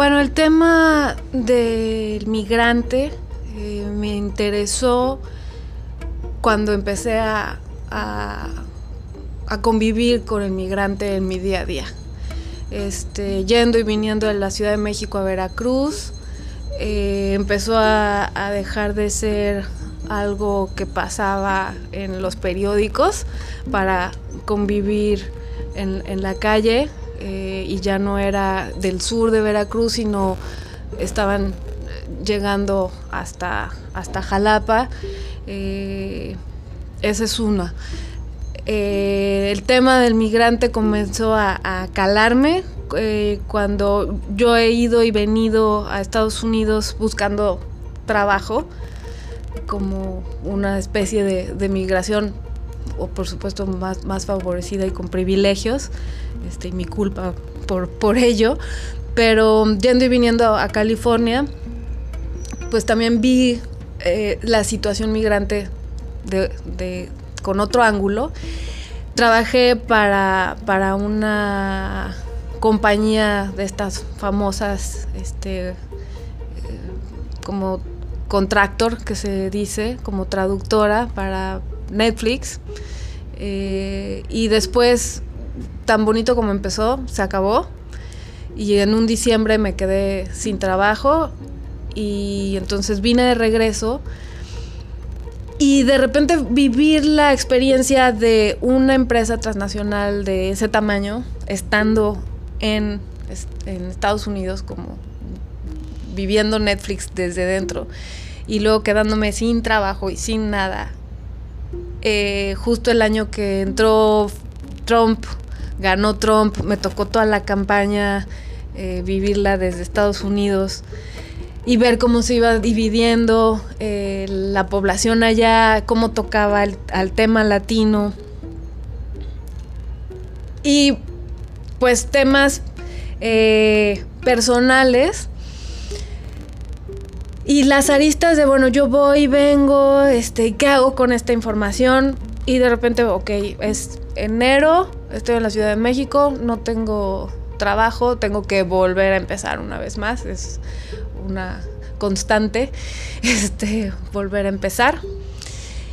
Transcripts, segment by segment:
Bueno, el tema del migrante eh, me interesó cuando empecé a, convivir con el migrante en mi día a día. Este, yendo y viniendo de la Ciudad de México a Veracruz, eh, empezó a, dejar de ser algo que pasaba en los periódicos para convivir en, la calle eh, y ya no era del sur de Veracruz, sino estaban llegando hasta, hasta Jalapa. Eh, esa es una. Eh, el tema del migrante comenzó a, calarme eh, cuando yo he ido y venido a Estados Unidos buscando trabajo como una especie de, migración o por supuesto más, más favorecida y con privilegios, este, y mi culpa por, por ello, pero yendo y viniendo a California, pues también vi eh, la situación migrante con otro ángulo. Trabajé para, una compañía de estas famosas, este, eh, como contractor que se dice, como traductora para Netflix. Eh, y después, tan bonito como empezó, se acabó. Y en un diciembre me quedé sin trabajo y entonces vine de regreso y de repente vivir la experiencia de una empresa transnacional de ese tamaño, estando en, Estados Unidos, como viviendo Netflix desde dentro, y luego quedándome sin trabajo y sin nada. Eh, justo el año que entró Trump, ganó Trump, me tocó toda la campaña, eh, vivirla desde Estados Unidos y ver cómo se iba dividiendo eh, la población allá, cómo tocaba al tema latino. Y pues temas eh, personales. Y las aristas de, bueno, yo voy, vengo, este, ¿qué hago con esta información? Y de repente, ok, es enero, estoy en la Ciudad de México, no tengo trabajo, tengo que volver a empezar una vez más. Es una constante, este, volver a empezar.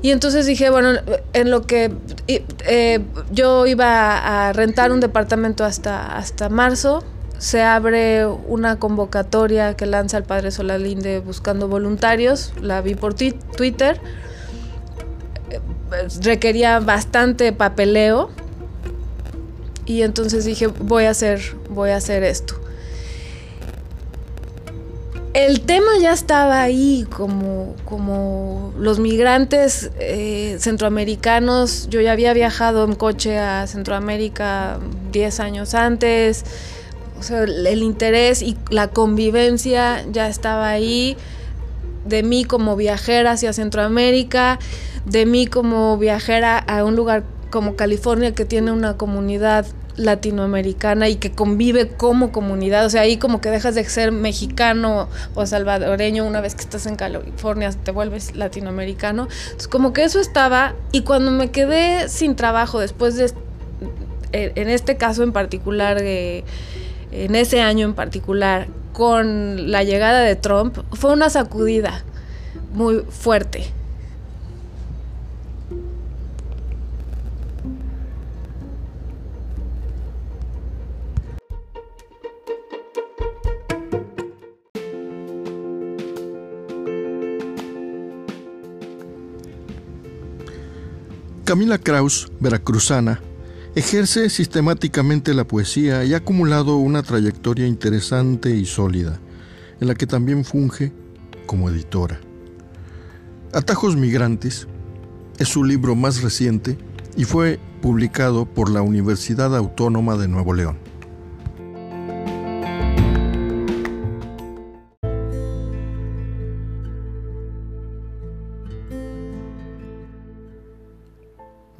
Y entonces dije, bueno, en lo que eh, yo iba a rentar un departamento hasta, hasta marzo, se abre una convocatoria que lanza el padre Solalinde buscando voluntarios, la vi por Twitter, requería bastante papeleo y entonces dije, voy a hacer, voy a hacer esto el tema ya estaba ahí, como, como los migrantes eh, centroamericanos. Yo ya había viajado en coche a Centroamérica 10 años antes. O sea, el interés y la convivencia ya estaba ahí. De mí como viajera hacia Centroamérica, de mí como viajera a un lugar como California que tiene una comunidad latinoamericana y que convive como comunidad. O sea, ahí como que dejas de ser mexicano o salvadoreño una vez que estás en California, te vuelves latinoamericano. Entonces, como que eso estaba. Y cuando me quedé sin trabajo después de, eh, en este caso en particular, en ese año en particular, con la llegada de Trump, fue una sacudida muy fuerte. Camila Kraus, veracruzana, ejerce sistemáticamente la poesía y ha acumulado una trayectoria interesante y sólida, en la que también funge como editora. Atajos Migrantes es su libro más reciente y fue publicado por la Universidad Autónoma de Nuevo León.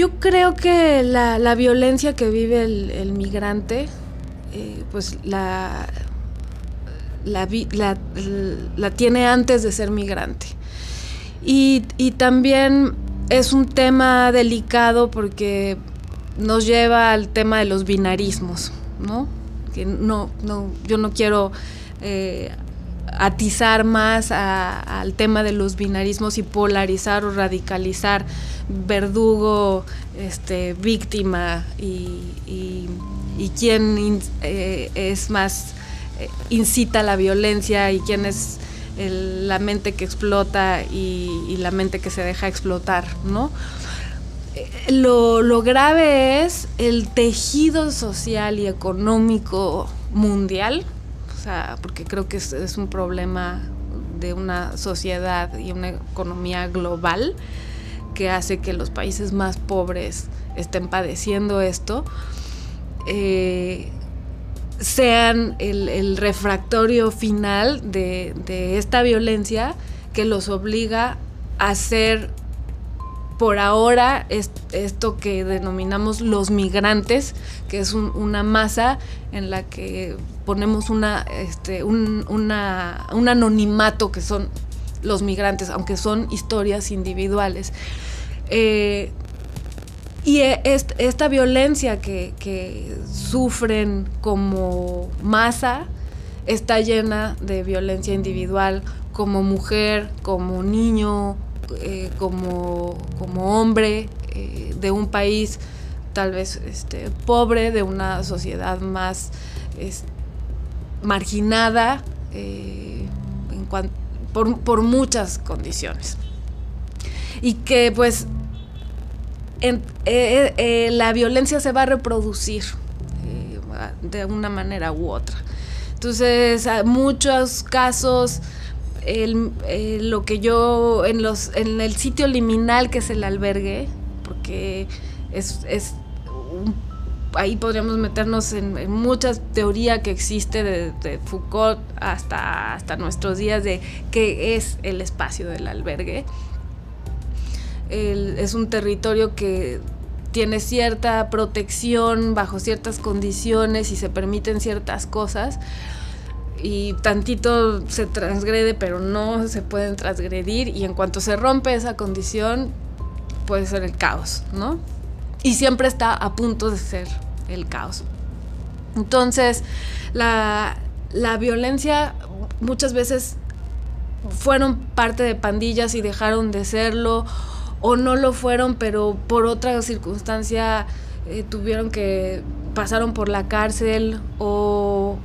Yo creo que la, violencia que vive el, migrante, eh, pues la, la, la, tiene antes de ser migrante. Y, y, también es un tema delicado porque nos lleva al tema de los binarismos, ¿no? Que no, no yo no quiero eh, atizar más al tema de los binarismos y polarizar o radicalizar verdugo, este, víctima y, quién eh, es más eh, incita la violencia y quién es la mente que explota y, la mente que se deja explotar, ¿no? Eh, lo, grave es el tejido social y económico mundial, o sea, porque creo que es, un problema de una sociedad y una economía global que hace que los países más pobres estén padeciendo esto, eh, sean el, refractorio final de, esta violencia que los obliga a hacer por ahora esto que denominamos los migrantes, que es una masa en la que ponemos este, un, anonimato que son los migrantes, aunque son historias individuales. Eh, y e, esta violencia que, sufren como masa está llena de violencia individual, como mujer, como niño, eh, como, hombre eh, de un país tal vez este, pobre, de una sociedad más marginada en por, por muchas condiciones. Y que pues eh, eh, la violencia se va a reproducir eh, de una manera u otra. Entonces, hay muchos casos, lo que yo, en, los, en el sitio liminal que es el albergue, porque es, es ahí podríamos meternos en, mucha teoría que existe de, Foucault hasta, hasta nuestros días de qué es el espacio del albergue. Es un territorio que tiene cierta protección bajo ciertas condiciones y se permiten ciertas cosas. Y tantito se transgrede pero no se pueden transgredir. Y en cuanto se rompe esa condición puede ser el caos, ¿no? Y siempre está a punto de ser el caos. Entonces, la, la violencia muchas veces fueron parte de pandillas y dejaron de serlo o no lo fueron, pero por otra circunstancia eh, tuvieron que pasaron por la cárcel o,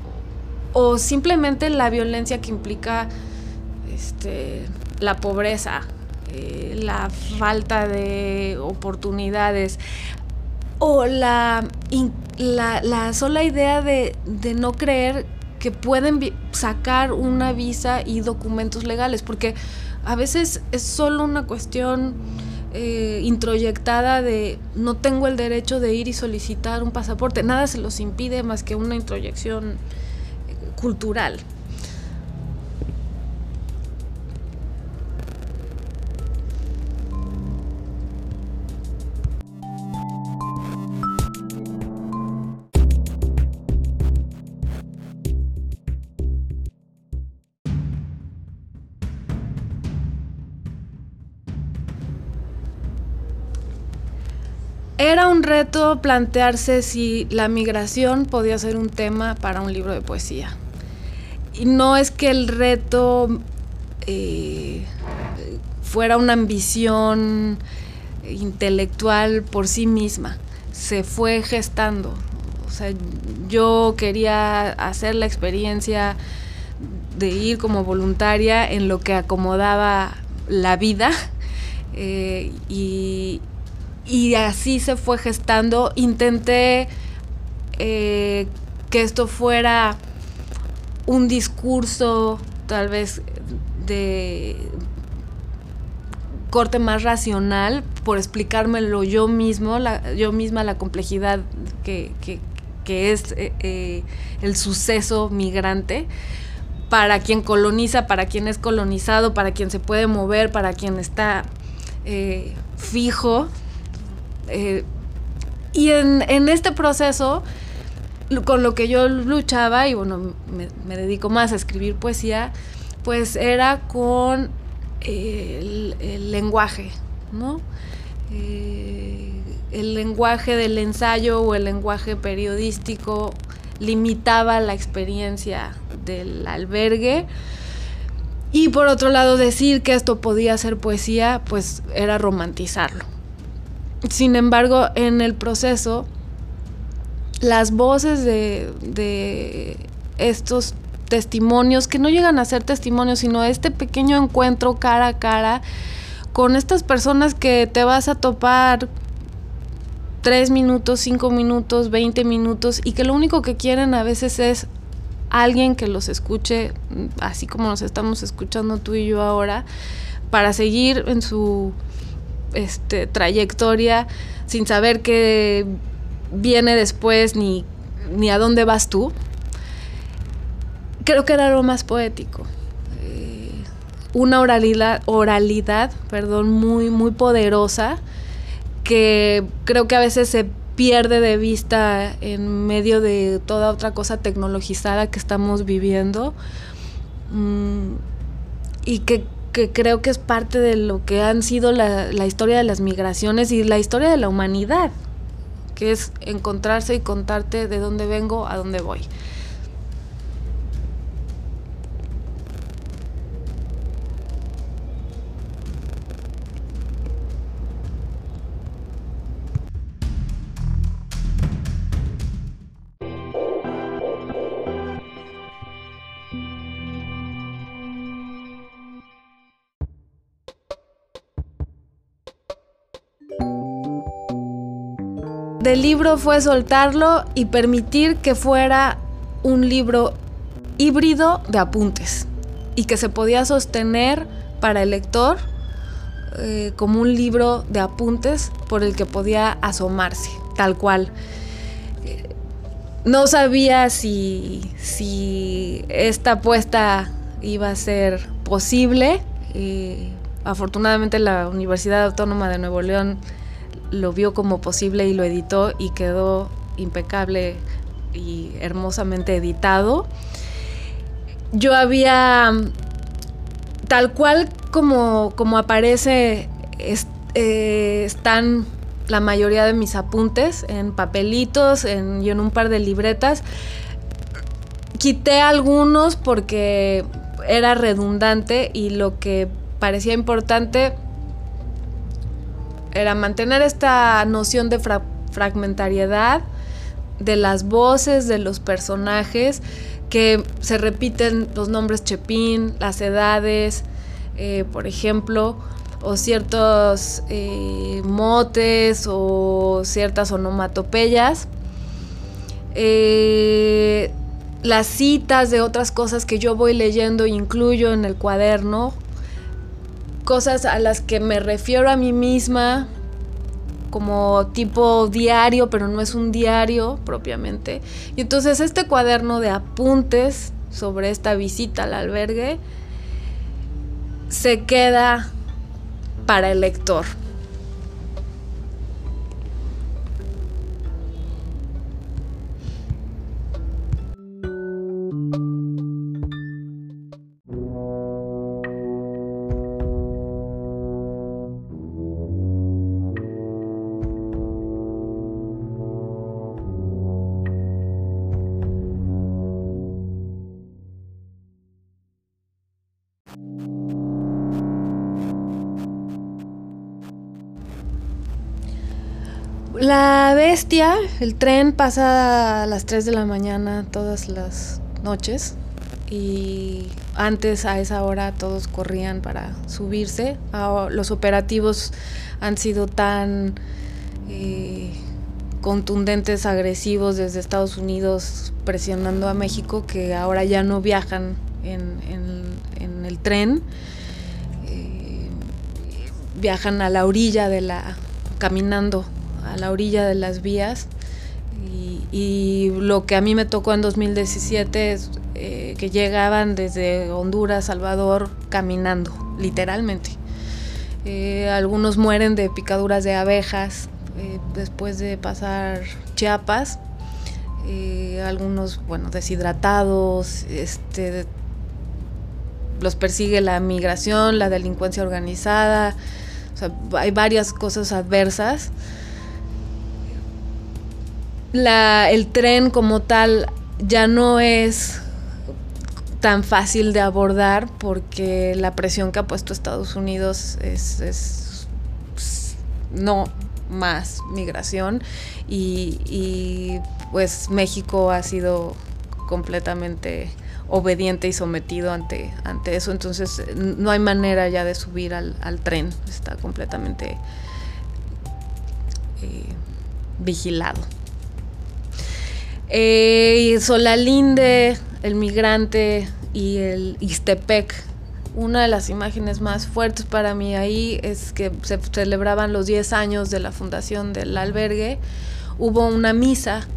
o simplemente la violencia que implica este, la pobreza, la falta de oportunidades o la, la, la sola idea de, de no creer que pueden sacar una visa y documentos legales, porque a veces es solo una cuestión eh, introyectada de no tengo el derecho de ir y solicitar un pasaporte. Nada se los impide más que una introyección eh, cultural. Era un reto plantearse si la migración podía ser un tema para un libro de poesía. Y no es que el reto eh, fuera una ambición intelectual por sí misma, se fue gestando. O sea, yo quería hacer la experiencia de ir como voluntaria en lo que acomodaba la vida eh, y, y así se fue gestando. Intenté eh, que esto fuera un discurso tal vez de corte más racional por explicármelo yo mismo, yo misma la complejidad que, es eh, eh, el suceso migrante para quien coloniza, para quien es colonizado, para quien se puede mover, para quien está fijo Eh, y en, este proceso, con lo que yo luchaba, y bueno, me, dedico más a escribir poesía, pues era con el, lenguaje, ¿no? Eh, el lenguaje del ensayo o el lenguaje periodístico limitaba la experiencia del albergue. Y por otro lado, decir que esto podía ser poesía, pues era romantizarlo. Sin embargo, en el proceso, las voces de, estos testimonios, que no llegan a ser testimonios, sino este pequeño encuentro cara a cara con estas personas que te vas a topar tres minutos, cinco minutos, veinte minutos y que lo único que quieren a veces es alguien que los escuche, así como nos estamos escuchando tú y yo ahora, para seguir en su este, trayectoria sin saber qué viene después ni, ni a dónde vas tú. Creo que era lo más poético. Eh, una oralidad, oralidad perdón, muy, muy poderosa que creo que a veces se pierde de vista en medio de toda otra cosa tecnologizada que estamos viviendo mm, y que, creo que es parte de lo que han sido la, la historia de las migraciones y la historia de la humanidad, que es encontrarse y contarte de dónde vengo a dónde voy. Del libro fue soltarlo y permitir que fuera un libro híbrido de apuntes y que se podía sostener para el lector eh, como un libro de apuntes por el que podía asomarse, tal cual. no sabía si, si, esta apuesta iba a ser posible. Eh, afortunadamente la Universidad Autónoma de Nuevo León lo vio como posible y lo editó y quedó impecable y hermosamente editado. Yo había, tal cual como, como aparece, eh, están la mayoría de mis apuntes en papelitos y en un par de libretas. Quité algunos porque era redundante y lo que parecía importante era mantener esta noción de fragmentariedad de las voces de los personajes que se repiten los nombres Chepín, las edades, eh, por ejemplo, o ciertos eh, motes o ciertas onomatopeyas. Eh, las citas de otras cosas que yo voy leyendo e incluyo en el cuaderno cosas a las que me refiero a mí misma como tipo diario, pero no es un diario propiamente. Y entonces este cuaderno de apuntes sobre esta visita al albergue se queda para el lector. Bestia, el tren pasa a las 3 de la mañana todas las noches y antes a esa hora todos corrían para subirse. Los operativos han sido tan eh, contundentes, agresivos desde Estados Unidos presionando a México que ahora ya no viajan en, el tren, eh, viajan a la orilla de la, caminando a la orilla de las vías. Y, lo que a mí me tocó en 2017 es eh, que llegaban desde Honduras, Salvador, caminando, literalmente. Eh, algunos mueren de picaduras de abejas, eh, después de pasar Chiapas. Algunos, bueno, deshidratados, este, los persigue la migración, la delincuencia organizada, hay varias cosas adversas. El tren como tal ya no es tan fácil de abordar porque la presión que ha puesto Estados Unidos es, no más migración y, pues México ha sido completamente obediente y sometido ante, ante eso, entonces no hay manera ya de subir al, tren, está completamente eh, vigilado. Eh, Solalinde, el migrante y el Ixtepec. Una de las imágenes más fuertes para mí ahí es que se celebraban los 10 años de la fundación del albergue. Hubo una misa.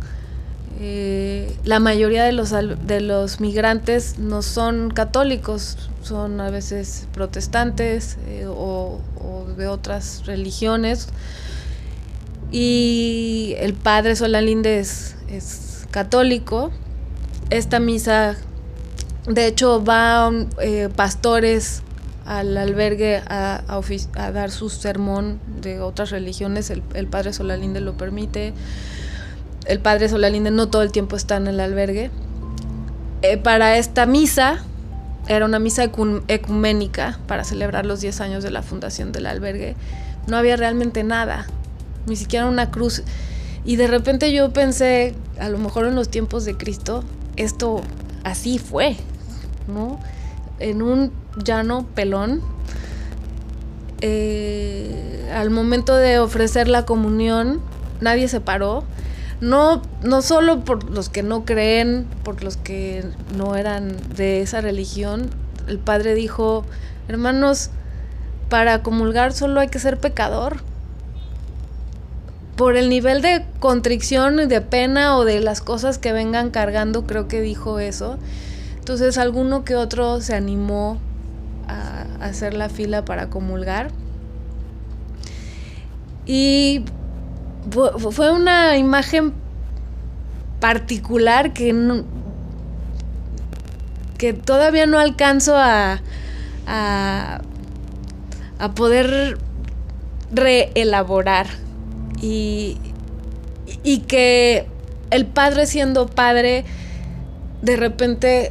Eh, la mayoría de los, de los migrantes no son católicos, son a veces protestantes eh, o, de otras religiones. Y el padre Solalinde es católico. Esta misa, de hecho, van eh, pastores al albergue a, dar su sermón de otras religiones. El, padre Solalinde lo permite. El padre Solalinde no todo el tiempo está en el albergue. Eh, para esta misa, era una misa ecuménica para celebrar los 10 años de la fundación del albergue. No había realmente nada, ni siquiera una cruz. Y de repente yo pensé, a lo mejor en los tiempos de Cristo, esto así fue, ¿no? En un llano pelón, eh, al momento de ofrecer la comunión, nadie se paró. No, no solo por los que no creen, por los que no eran de esa religión. El padre dijo, hermanos, para comulgar solo hay que ser pecador por el nivel de contrición y de pena o de las cosas que vengan cargando, creo que dijo eso. Entonces alguno que otro se animó a hacer la fila para comulgar. Y fue una imagen particular que, que todavía no alcanzo a, a, a poder reelaborar y, y que el padre siendo padre, de repente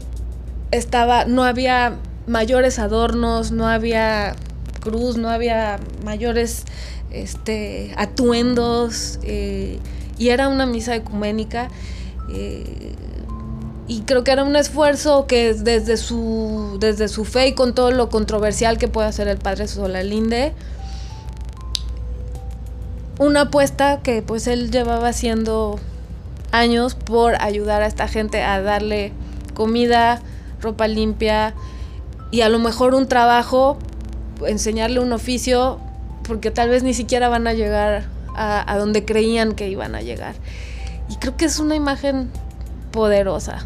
estaba, no había mayores adornos, no había cruz, no había mayores este, atuendos, eh, y era una misa ecuménica. Eh, y creo que era un esfuerzo que desde su, desde su fe y con todo lo controversial que puede hacer el padre Solalinde, una apuesta que pues él llevaba haciendo años por ayudar a esta gente a darle comida, ropa limpia y a lo mejor un trabajo, enseñarle un oficio, porque tal vez ni siquiera van a llegar a, a donde creían que iban a llegar. Y creo que es una imagen poderosa.